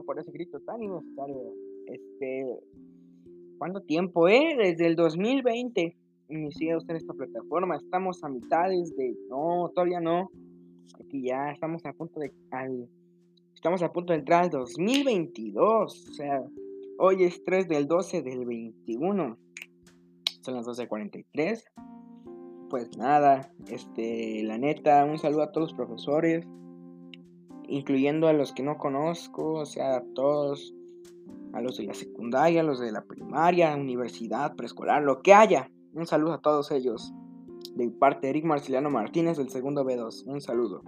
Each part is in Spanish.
perdón por ese grito tan innecesario. Este, ¿cuánto tiempo, eh? Desde el 2020 inicié a usar esta plataforma. Estamos a mitades de, no, todavía no. Aquí ya estamos a punto de, estamos a punto de entrar al 2022. O sea, hoy es 3 del 12 del 21. Son las 12.43. Pues nada, este, la neta, un saludo a todos los profesores incluyendo a los que no conozco, o sea, a todos, a los de la secundaria, a los de la primaria, universidad, preescolar, lo que haya. Un saludo a todos ellos. De parte de Eric Marceliano Martínez del segundo B2. Un saludo.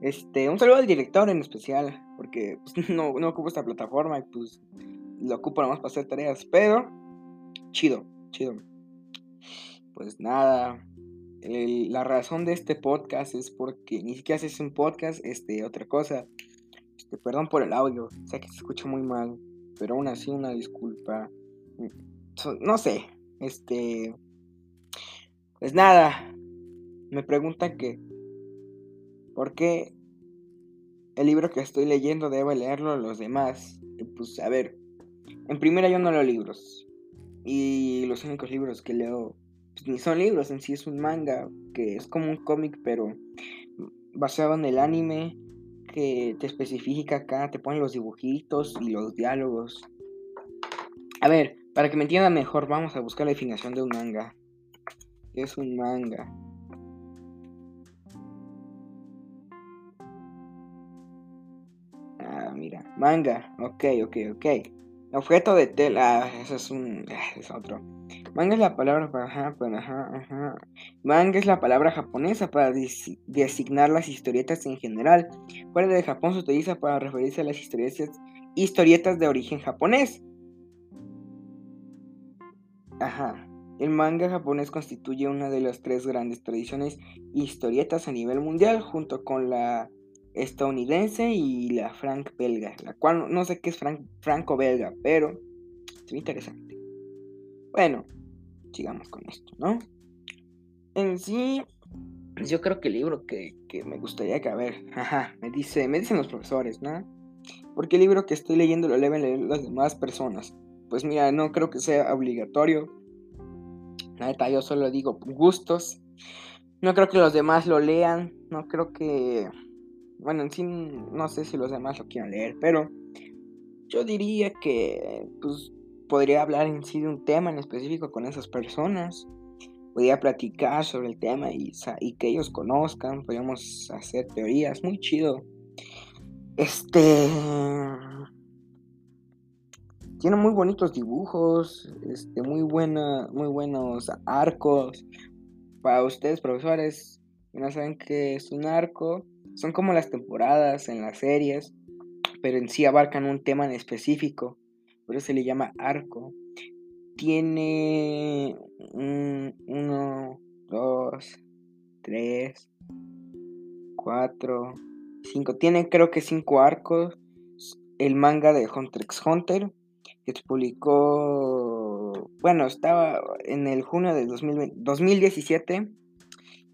Este, un saludo al director en especial, porque pues, no, no ocupo esta plataforma y pues lo ocupo nomás para hacer tareas, pero chido, chido. Pues nada, la razón de este podcast es porque ni siquiera es un podcast, este, otra cosa. Este, perdón por el audio, sé que se escucha muy mal, pero aún así una disculpa. No sé, este, pues nada, me preguntan que, ¿por qué el libro que estoy leyendo debo leerlo los demás? pues a ver, en primera yo no leo libros y los únicos libros que leo pues, ni son libros, en sí es un manga, que es como un cómic, pero basado en el anime, que te especifica acá, te ponen los dibujitos y los diálogos. A ver, para que me entiendan mejor, vamos a buscar la definición de un manga. ¿Qué es un manga? Ah, mira, manga, ok, ok, ok. Objeto de tela, ah, eso es un. Ah, es otro. Manga es la palabra. Manga es la palabra japonesa para designar las historietas en general. Fuera de Japón se utiliza para referirse a las historietas, historietas de origen japonés. Ajá. El manga japonés constituye una de las tres grandes tradiciones historietas a nivel mundial, junto con la estadounidense y la franc-belga, la cual no sé qué es franco-belga, pero es muy interesante. Bueno, sigamos con esto, ¿no? En sí, yo creo que el libro que, me gustaría que, a ver, ajá, me, dice, me dicen los profesores, ¿no? Porque el libro que estoy leyendo lo deben leer las demás personas. Pues mira, no creo que sea obligatorio. La neta, yo solo digo gustos. No creo que los demás lo lean. No creo que bueno, en sí no sé si los demás lo quieran leer, pero yo diría que pues, podría hablar en sí de un tema en específico con esas personas. Podría platicar sobre el tema y, que ellos conozcan. Podríamos hacer teorías. Muy chido. Este. Tiene muy bonitos dibujos. Este, muy buena. Muy buenos arcos. Para ustedes, profesores, que no saben qué es un arco son como las temporadas en las series, pero en sí abarcan un tema en específico. Por eso se le llama arco. Tiene uno, dos, tres, cuatro, cinco. Tiene creo que cinco arcos. El manga de Hunter x Hunter, que se publicó, bueno, estaba en el junio de 2017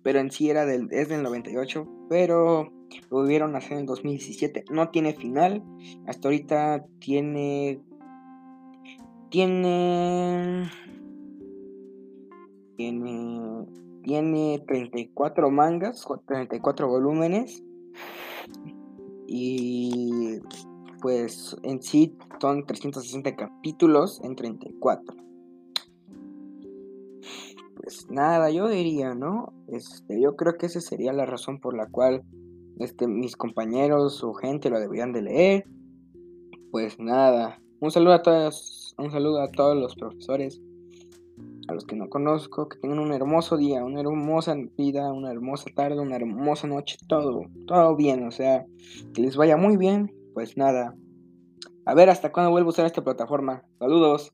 pero en sí era del, es del 98, pero lo volvieron a hacer en 2017. No tiene final, hasta ahorita tiene... Tiene... Tiene... Tiene 34 mangas, 34 volúmenes. Y pues en sí son 360 capítulos en 34 pues nada, yo diría, ¿no? Este, yo creo que esa sería la razón por la cual este, mis compañeros o gente lo deberían de leer. Pues nada, un saludo a todos, un saludo a todos los profesores, a los que no conozco, que tengan un hermoso día, una hermosa vida, una hermosa tarde, una hermosa noche, todo, todo bien, o sea, que les vaya muy bien, pues nada. A ver hasta cuándo vuelvo a usar esta plataforma. Saludos.